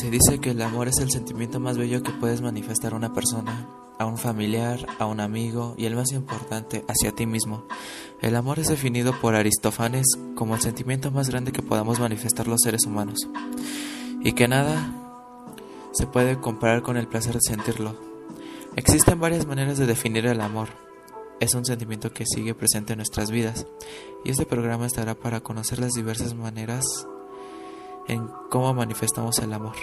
Se dice que el amor es el sentimiento más bello que puedes manifestar a una persona, a un familiar, a un amigo y el más importante, hacia ti mismo. El amor es definido por Aristófanes como el sentimiento más grande que podamos manifestar los seres humanos y que nada se puede comparar con el placer de sentirlo. Existen varias maneras de definir el amor. Es un sentimiento que sigue presente en nuestras vidas y este programa estará para conocer las diversas maneras en cómo manifestamos el amor.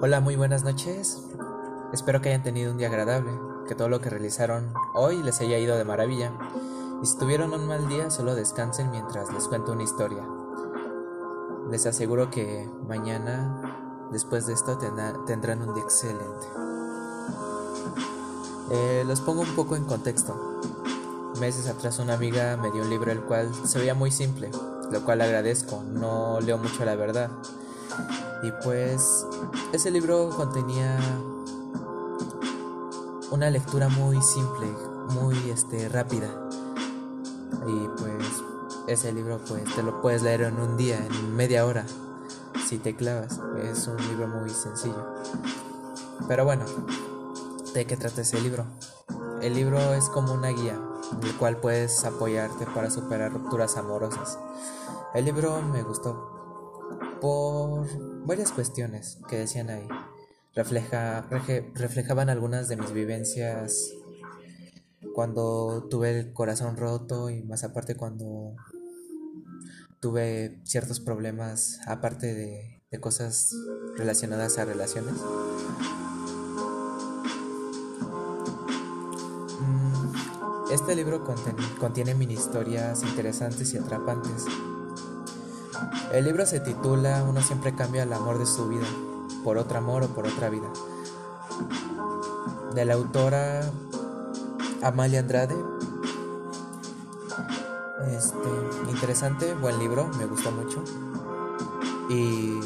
Hola, muy buenas noches. Espero que hayan tenido un día agradable, que todo lo que realizaron hoy les haya ido de maravilla. Y si tuvieron un mal día, solo descansen mientras les cuento una historia. Les aseguro que mañana, después de esto, tendrán un día excelente. Eh, los pongo un poco en contexto. Meses atrás una amiga me dio un libro el cual se veía muy simple, lo cual agradezco, no leo mucho la verdad. Y pues ese libro contenía una lectura muy simple, muy este rápida. Y pues ese libro pues te lo puedes leer en un día, en media hora, si te clavas. Es un libro muy sencillo. Pero bueno, ¿de qué trata ese libro? El libro es como una guía, el cual puedes apoyarte para superar rupturas amorosas. El libro me gustó por varias cuestiones que decían ahí. Refleja, reflejaban algunas de mis vivencias cuando tuve el corazón roto y más aparte cuando tuve ciertos problemas aparte de, de cosas relacionadas a relaciones. Este libro contiene, contiene mini historias interesantes y atrapantes el libro se titula Uno siempre cambia el amor de su vida, por otro amor o por otra vida. De la autora Amalia Andrade. Este, interesante, buen libro, me gustó mucho. Y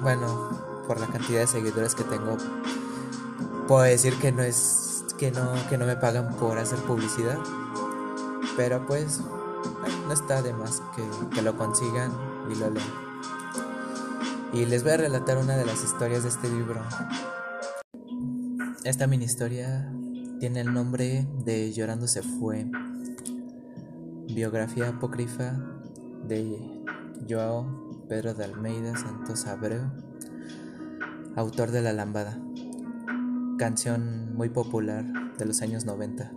bueno, por la cantidad de seguidores que tengo, puedo decir que no es que no que no me pagan por hacer publicidad. Pero pues no está de más que, que lo consigan y lo leen. Y les voy a relatar una de las historias de este libro. Esta mini historia tiene el nombre de Llorando se fue. Biografía apócrifa de Joao Pedro de Almeida Santos Abreu, autor de La Lambada, canción muy popular de los años 90.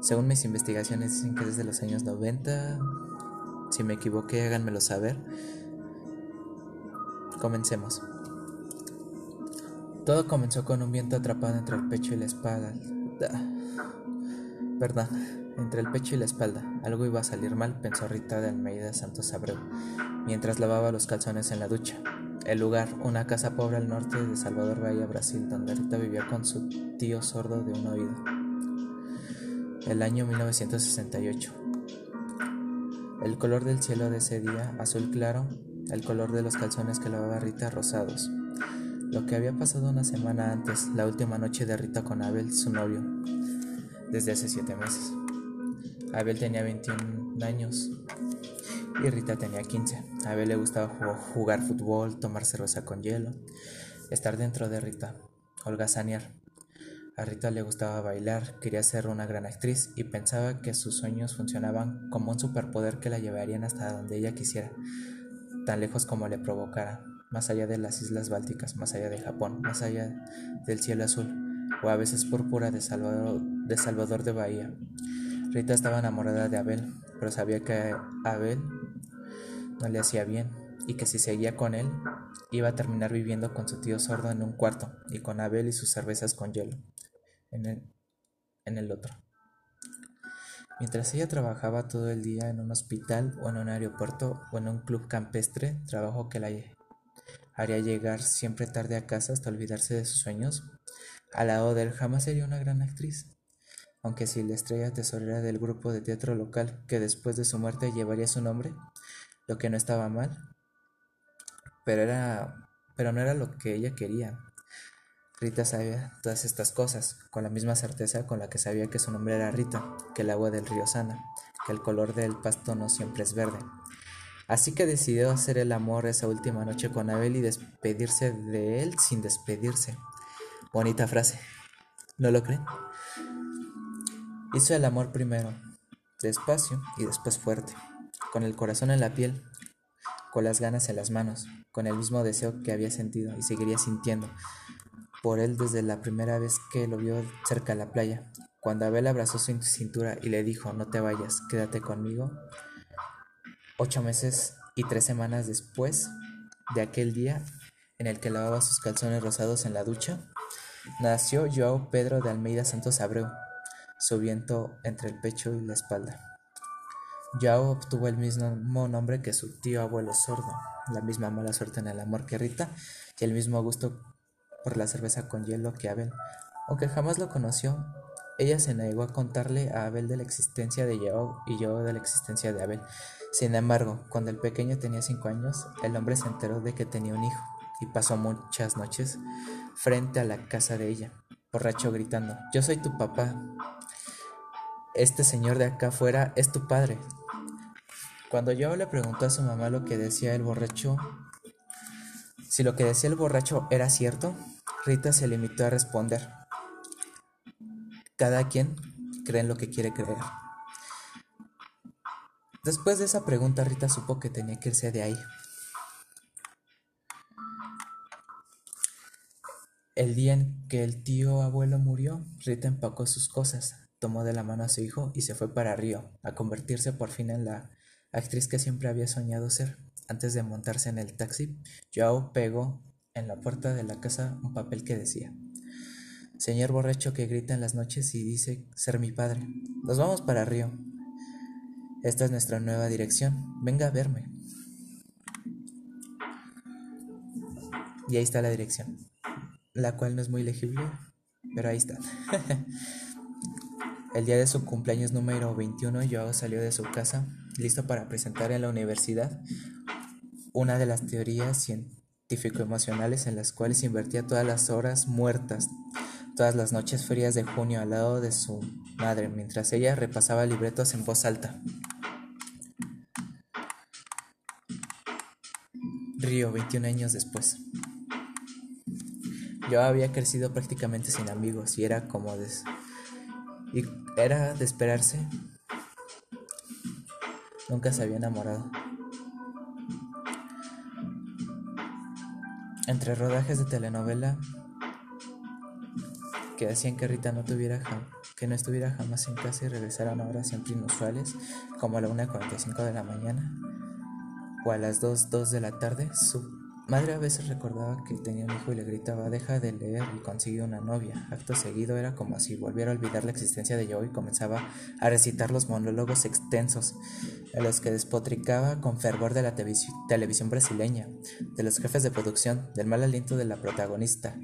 Según mis investigaciones dicen que desde los años 90 si me equivoqué, háganmelo saber. Comencemos. Todo comenzó con un viento atrapado entre el pecho y la espalda. Perdón, entre el pecho y la espalda. Algo iba a salir mal, pensó Rita de Almeida Santos Abreu, mientras lavaba los calzones en la ducha. El lugar, una casa pobre al norte de Salvador Bahía, Brasil, donde Rita vivía con su tío sordo de un oído. El año 1968. El color del cielo de ese día, azul claro, el color de los calzones que lavaba Rita rosados. Lo que había pasado una semana antes, la última noche de Rita con Abel, su novio, desde hace siete meses. Abel tenía 21 años y Rita tenía 15. A Abel le gustaba jugar fútbol, tomar cerveza con hielo, estar dentro de Rita, holgazanear. A Rita le gustaba bailar, quería ser una gran actriz y pensaba que sus sueños funcionaban como un superpoder que la llevarían hasta donde ella quisiera, tan lejos como le provocara, más allá de las islas bálticas, más allá de Japón, más allá del cielo azul, o a veces púrpura de Salvador de, Salvador de Bahía. Rita estaba enamorada de Abel, pero sabía que Abel no le hacía bien y que si seguía con él, iba a terminar viviendo con su tío sordo en un cuarto y con Abel y sus cervezas con hielo en el, en el otro. Mientras ella trabajaba todo el día en un hospital o en un aeropuerto o en un club campestre, trabajo que la haría llegar siempre tarde a casa hasta olvidarse de sus sueños, al lado de él jamás sería una gran actriz. Aunque si la estrella tesorera del grupo de teatro local que después de su muerte llevaría su nombre, lo que no estaba mal, pero era pero no era lo que ella quería. Rita sabía todas estas cosas, con la misma certeza con la que sabía que su nombre era Rita, que el agua del río sana, que el color del pasto no siempre es verde, Así que decidió hacer el amor esa última noche con Abel y despedirse de él sin despedirse. Bonita frase. ¿No lo creen? Hizo el amor primero, despacio y después fuerte, con el corazón en la piel, con las ganas en las manos, con el mismo deseo que había sentido y seguiría sintiendo por él desde la primera vez que lo vio cerca de la playa. Cuando Abel abrazó su cintura y le dijo, no te vayas, quédate conmigo. Ocho meses y tres semanas después de aquel día en el que lavaba sus calzones rosados en la ducha, nació Joao Pedro de Almeida Santos Abreu, su viento entre el pecho y la espalda. Yao obtuvo el mismo nombre que su tío abuelo sordo, la misma mala suerte en el amor que Rita y el mismo gusto por la cerveza con hielo que Abel. Aunque jamás lo conoció, ella se negó a contarle a Abel de la existencia de Yao y yo de la existencia de Abel. Sin embargo, cuando el pequeño tenía cinco años, el hombre se enteró de que tenía un hijo y pasó muchas noches frente a la casa de ella, borracho gritando, yo soy tu papá, este señor de acá afuera es tu padre. Cuando yo le preguntó a su mamá lo que decía el borracho, si lo que decía el borracho era cierto, Rita se limitó a responder. Cada quien cree en lo que quiere creer. Después de esa pregunta, Rita supo que tenía que irse de ahí. El día en que el tío abuelo murió, Rita empacó sus cosas, tomó de la mano a su hijo y se fue para Río, a convertirse por fin en la actriz que siempre había soñado ser. Antes de montarse en el taxi, Joao pegó en la puerta de la casa un papel que decía Señor borracho que grita en las noches y dice ser mi padre. Nos vamos para Río. Esta es nuestra nueva dirección. Venga a verme. Y ahí está la dirección, la cual no es muy legible, pero ahí está. El día de su cumpleaños número 21, Joao salió de su casa, listo para presentar en la universidad una de las teorías científico-emocionales en las cuales invertía todas las horas muertas, todas las noches frías de junio al lado de su madre, mientras ella repasaba libretos en voz alta. Río, 21 años después. Yo había crecido prácticamente sin amigos y era como des y era de esperarse. Nunca se había enamorado. Entre rodajes de telenovela que hacían que Rita no tuviera que no estuviera jamás en casa y regresara a horas siempre inusuales, como a la 1.45 de la mañana o a las 2.02 de la tarde, su Madre a veces recordaba que tenía un hijo y le gritaba, deja de leer y consigue una novia. Acto seguido era como si volviera a olvidar la existencia de yo y comenzaba a recitar los monólogos extensos, en los que despotricaba con fervor de la televisión brasileña, de los jefes de producción, del mal aliento de la protagonista,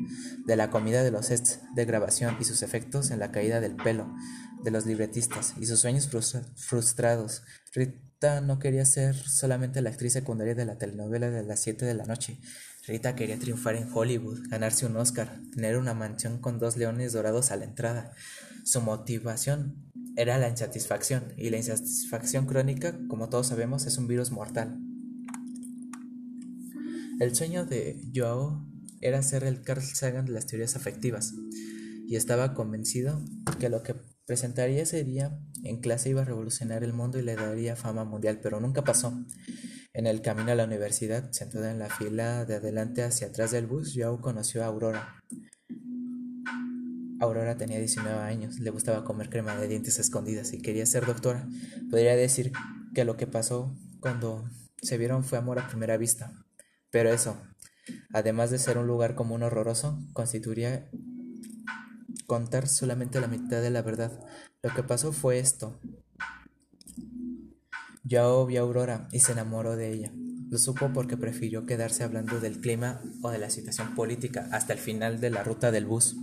de la comida de los sets de grabación y sus efectos en la caída del pelo, de los libretistas y sus sueños frustrados Rita no quería ser solamente la actriz secundaria de la telenovela de las 7 de la noche. Rita quería triunfar en Hollywood, ganarse un Oscar, tener una mansión con dos leones dorados a la entrada. Su motivación era la insatisfacción, y la insatisfacción crónica, como todos sabemos, es un virus mortal. El sueño de Joao era ser el Carl Sagan de las teorías afectivas, y estaba convencido que lo que presentaría ese día en clase iba a revolucionar el mundo y le daría fama mundial, pero nunca pasó. En el camino a la universidad, sentada en la fila de adelante hacia atrás del bus, Joao conoció a Aurora. Aurora tenía 19 años, le gustaba comer crema de dientes escondidas y quería ser doctora. Podría decir que lo que pasó cuando se vieron fue amor a primera vista. Pero eso, además de ser un lugar común horroroso, constituiría contar solamente la mitad de la verdad. Lo que pasó fue esto. Yao vio a Aurora y se enamoró de ella. Lo supo porque prefirió quedarse hablando del clima o de la situación política hasta el final de la ruta del bus.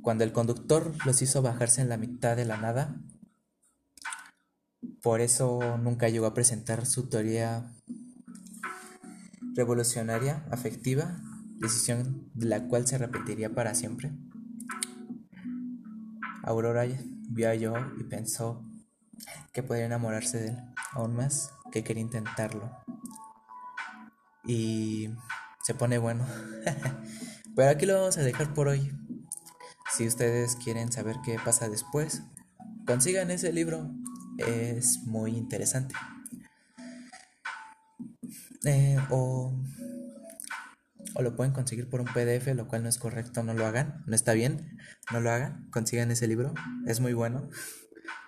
Cuando el conductor los hizo bajarse en la mitad de la nada, por eso nunca llegó a presentar su teoría revolucionaria, afectiva, decisión de la cual se repetiría para siempre. Aurora vio a Joe y pensó que podría enamorarse de él, aún más que quería intentarlo. Y se pone bueno. Pero aquí lo vamos a dejar por hoy. Si ustedes quieren saber qué pasa después, consigan ese libro. Es muy interesante. Eh, o, o lo pueden conseguir por un PDF, lo cual no es correcto, no lo hagan, no está bien, no lo hagan, consigan ese libro, es muy bueno.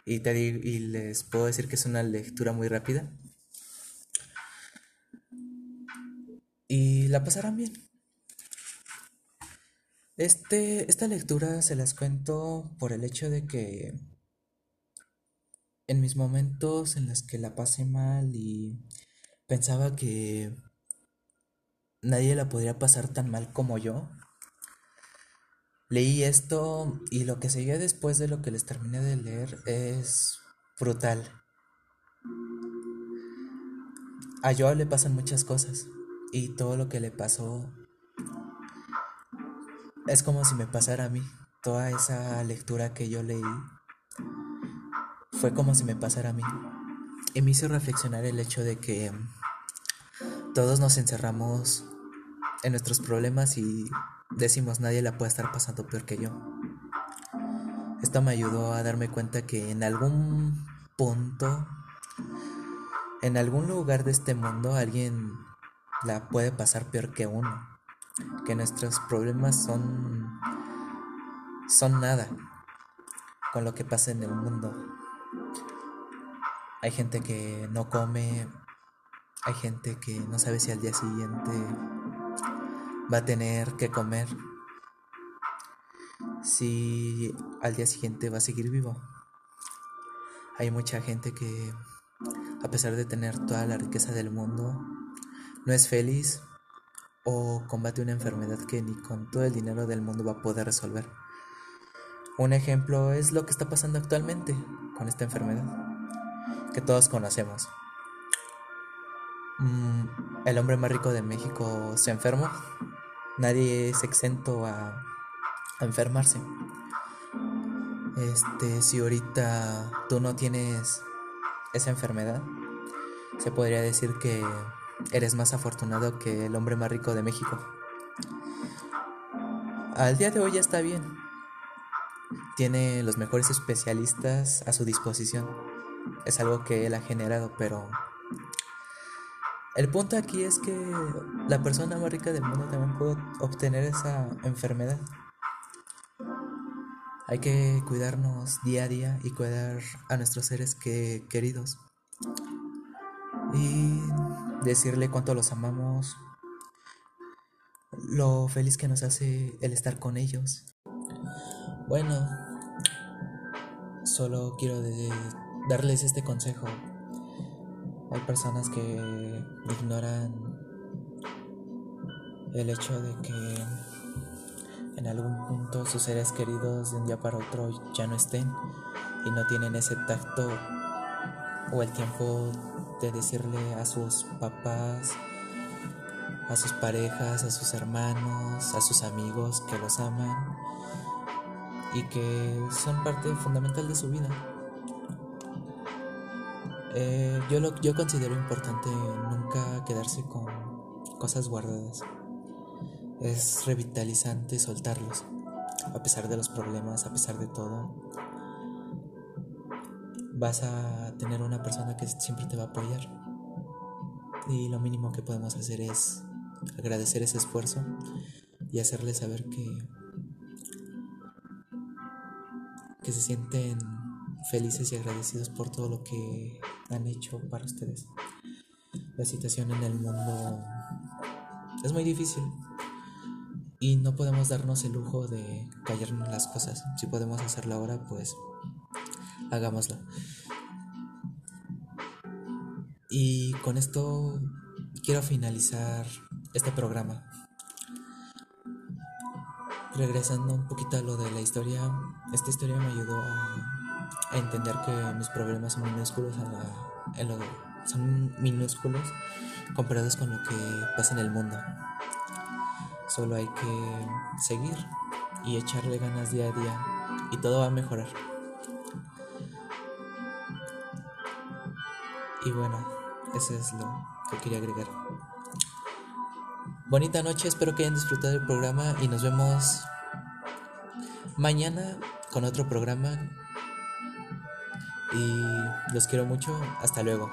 Y, te y les puedo decir que es una lectura muy rápida. Y la pasarán bien. Este, esta lectura se las cuento por el hecho de que en mis momentos en los que la pasé mal y pensaba que nadie la podría pasar tan mal como yo, leí esto y lo que seguía después de lo que les terminé de leer es brutal. A yo le pasan muchas cosas y todo lo que le pasó es como si me pasara a mí. Toda esa lectura que yo leí fue como si me pasara a mí. Y me hizo reflexionar el hecho de que todos nos encerramos en nuestros problemas y decimos nadie la puede estar pasando peor que yo. Esto me ayudó a darme cuenta que en algún punto, en algún lugar de este mundo, alguien la puede pasar peor que uno que nuestros problemas son son nada con lo que pasa en el mundo. Hay gente que no come, hay gente que no sabe si al día siguiente va a tener que comer, si al día siguiente va a seguir vivo. Hay mucha gente que, a pesar de tener toda la riqueza del mundo, no es feliz o combate una enfermedad que ni con todo el dinero del mundo va a poder resolver. Un ejemplo es lo que está pasando actualmente con esta enfermedad que todos conocemos. Mm, el hombre más rico de México se enfermó. Nadie es exento a, a enfermarse. Este, si ahorita tú no tienes esa enfermedad, se podría decir que eres más afortunado que el hombre más rico de México. Al día de hoy ya está bien. Tiene los mejores especialistas a su disposición. Es algo que él ha generado, pero el punto aquí es que la persona más rica del mundo también puede obtener esa enfermedad. Hay que cuidarnos día a día y cuidar a nuestros seres que, queridos. Y decirle cuánto los amamos, lo feliz que nos hace el estar con ellos. Bueno, solo quiero darles este consejo. Hay personas que ignoran el hecho de que en algún punto sus seres queridos de un día para otro ya no estén y no tienen ese tacto o el tiempo de decirle a sus papás, a sus parejas, a sus hermanos, a sus amigos que los aman y que son parte fundamental de su vida. Eh, yo, lo, yo considero importante nunca quedarse con cosas guardadas. Es revitalizante soltarlos, a pesar de los problemas, a pesar de todo vas a tener una persona que siempre te va a apoyar. Y lo mínimo que podemos hacer es agradecer ese esfuerzo y hacerle saber que que se sienten felices y agradecidos por todo lo que han hecho para ustedes. La situación en el mundo es muy difícil y no podemos darnos el lujo de callarnos las cosas. Si podemos hacerlo ahora, pues hagámoslo. Y con esto quiero finalizar este programa. Regresando un poquito a lo de la historia, esta historia me ayudó a, entender que mis problemas son minúsculos, son minúsculos comparados con lo que pasa en el mundo. Solo hay que seguir y echarle ganas día a día y todo va a mejorar. Y bueno, Eso es lo que quería agregar. Bonita noche, espero que hayan disfrutado del programa y nos vemos mañana con otro programa. Y los quiero mucho, hasta luego.